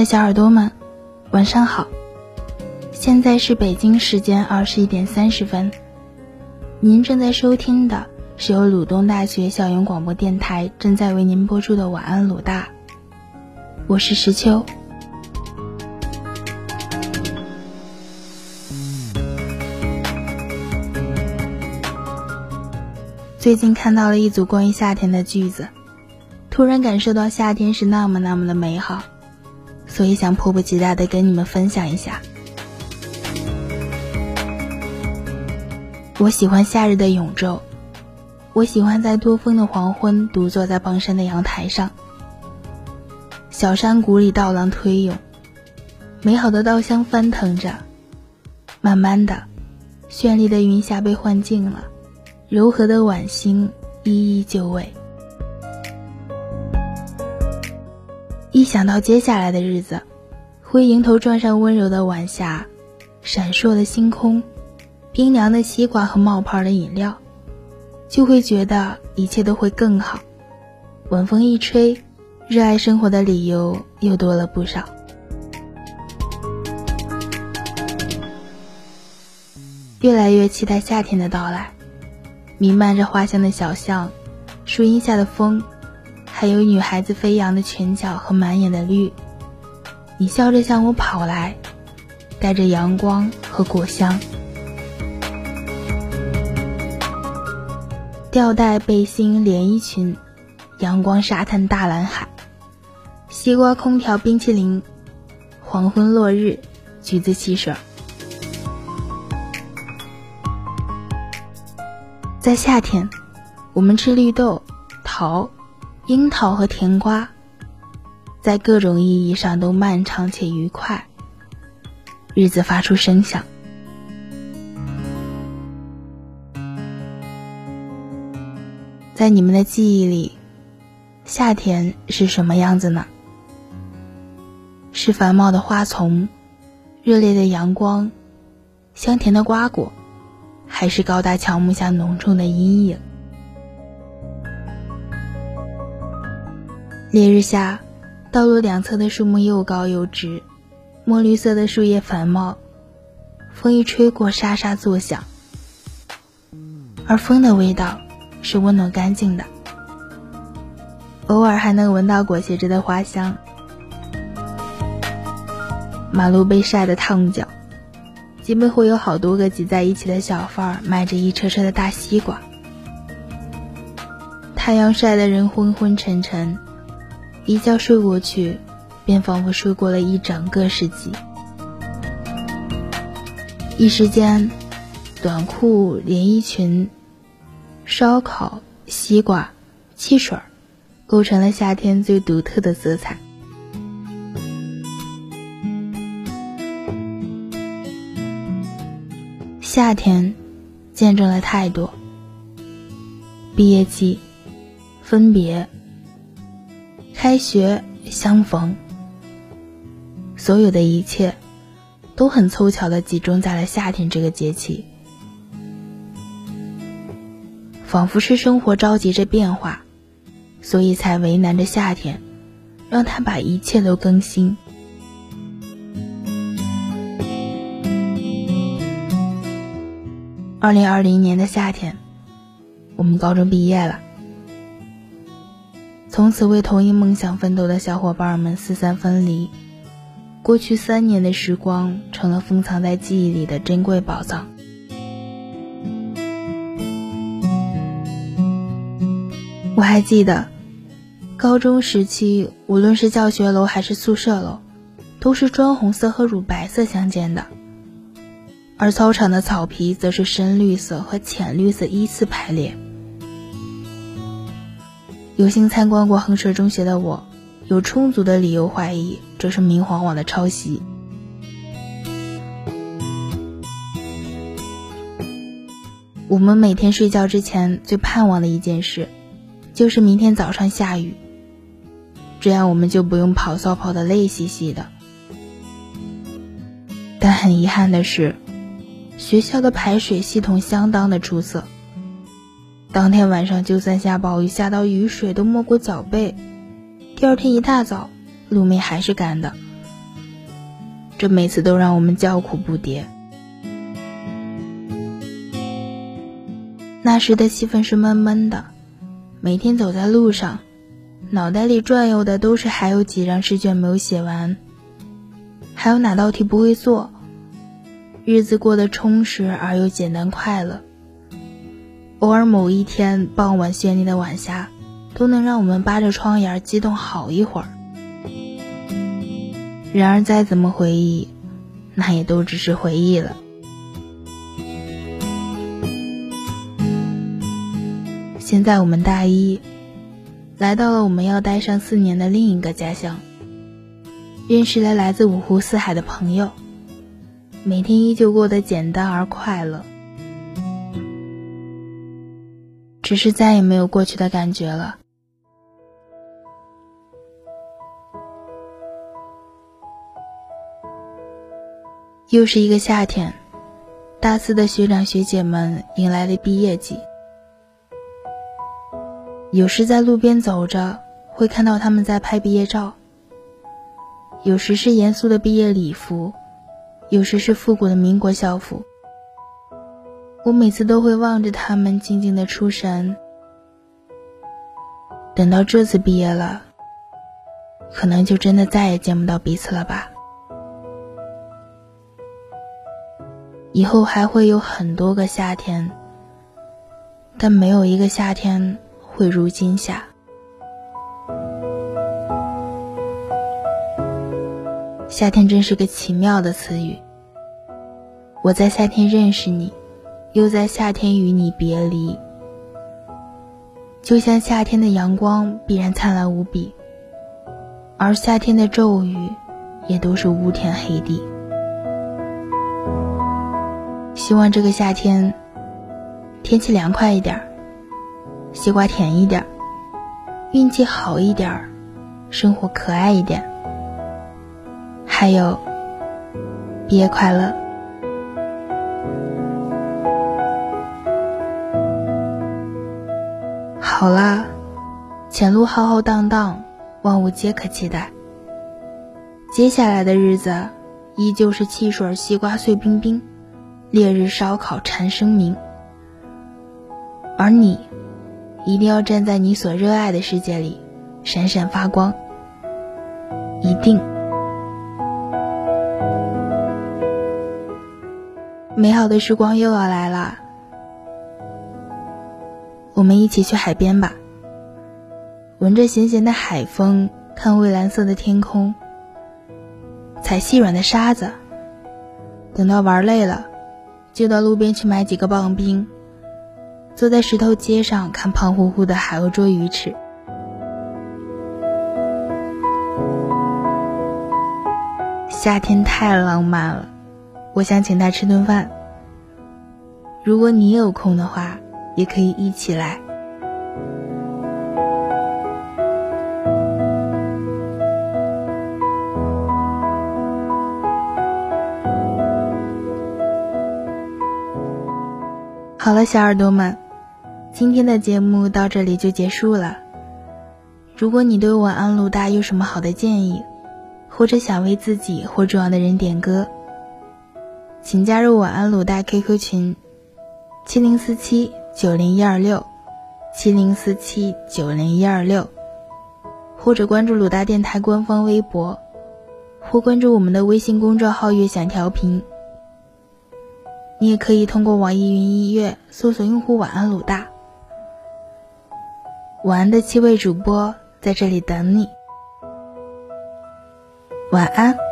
的小耳朵们，晚上好！现在是北京时间二十一点三十分，您正在收听的是由鲁东大学校园广播电台正在为您播出的《晚安鲁大》，我是石秋。最近看到了一组关于夏天的句子，突然感受到夏天是那么那么的美好。所以想迫不及待的跟你们分享一下。我喜欢夏日的永昼，我喜欢在多风的黄昏，独坐在傍山的阳台上。小山谷里稻浪推涌，美好的稻香翻腾着。慢慢的，绚丽的云霞被幻境了，柔和的晚星一一就位。一想到接下来的日子，会迎头撞上温柔的晚霞、闪烁的星空、冰凉的西瓜和冒泡的饮料，就会觉得一切都会更好。晚风一吹，热爱生活的理由又多了不少。越来越期待夏天的到来，弥漫着花香的小巷，树荫下的风。还有女孩子飞扬的裙角和满眼的绿，你笑着向我跑来，带着阳光和果香。吊带背心连衣裙，阳光沙滩大蓝海，西瓜空调冰淇淋，黄昏落日橘子汽水。在夏天，我们吃绿豆桃。樱桃和甜瓜，在各种意义上都漫长且愉快。日子发出声响，在你们的记忆里，夏天是什么样子呢？是繁茂的花丛，热烈的阳光，香甜的瓜果，还是高大乔木下浓重的阴影？烈日下，道路两侧的树木又高又直，墨绿色的树叶繁茂，风一吹过，沙沙作响。而风的味道是温暖干净的，偶尔还能闻到裹挟着的花香。马路被晒得烫脚，街边会有好多个挤在一起的小贩儿卖着一车车的大西瓜，太阳晒得人昏昏沉沉。一觉睡过去，便仿佛睡过了一整个世纪。一时间，短裤、连衣裙、烧烤、西瓜、汽水，构成了夏天最独特的色彩。夏天，见证了太多：毕业季、分别。开学相逢，所有的一切都很凑巧的集中在了夏天这个节气，仿佛是生活着急着变化，所以才为难着夏天，让他把一切都更新。二零二零年的夏天，我们高中毕业了。从此为同一梦想奋斗的小伙伴们四散分离，过去三年的时光成了封藏在记忆里的珍贵宝藏。我还记得，高中时期无论是教学楼还是宿舍楼，都是砖红色和乳白色相间的，而操场的草皮则是深绿色和浅绿色依次排列。有幸参观过衡水中学的我，有充足的理由怀疑这是明晃晃的抄袭。我们每天睡觉之前最盼望的一件事，就是明天早上下雨，这样我们就不用跑操跑的累兮兮的。但很遗憾的是，学校的排水系统相当的出色。当天晚上，就算下暴雨，下到雨水都没过脚背，第二天一大早，路面还是干的，这每次都让我们叫苦不迭。那时的气氛是闷闷的，每天走在路上，脑袋里转悠的都是还有几张试卷没有写完，还有哪道题不会做。日子过得充实而又简单快乐。偶尔某一天傍晚绚丽的晚霞，都能让我们扒着窗沿激动好一会儿。然而再怎么回忆，那也都只是回忆了。现在我们大一，来到了我们要待上四年的另一个家乡，认识了来自五湖四海的朋友，每天依旧过得简单而快乐，只是再也没有过去的感觉了。又是一个夏天，大四的学长学姐们迎来了毕业季。有时在路边走着，会看到他们在拍毕业照；有时是严肃的毕业礼服，有时是复古的民国校服。我每次都会望着他们，静静的出神。等到这次毕业了，可能就真的再也见不到彼此了吧。以后还会有很多个夏天，但没有一个夏天。会如今夏，夏天真是个奇妙的词语。我在夏天认识你，又在夏天与你别离。就像夏天的阳光必然灿烂无比，而夏天的骤雨也都是乌天黑地。希望这个夏天天气凉快一点。西瓜甜一点，运气好一点，生活可爱一点，还有毕业快乐。好了，前路浩浩荡荡，万物皆可期待。接下来的日子，依旧是汽水、西瓜碎冰冰，烈日烧烤蝉声鸣，而你。一定要站在你所热爱的世界里，闪闪发光。一定，美好的时光又要来了。我们一起去海边吧，闻着咸咸的海风，看蔚蓝色的天空，踩细软的沙子。等到玩累了，就到路边去买几个棒冰。坐在石头街上看胖乎乎的海鸥捉鱼吃，夏天太浪漫了，我想请他吃顿饭。如果你有空的话，也可以一起来。好了，小耳朵们。今天的节目到这里就结束了。如果你对晚安鲁大有什么好的建议，或者想为自己或重要的人点歌，请加入晚安鲁大 QQ 群：七零四七九零一二六，七零四七九零一二六，或者关注鲁大电台官方微博，或关注我们的微信公众号“悦享调频”。你也可以通过网易云音乐搜索用户“晚安鲁大”。晚安的七位主播在这里等你，晚安。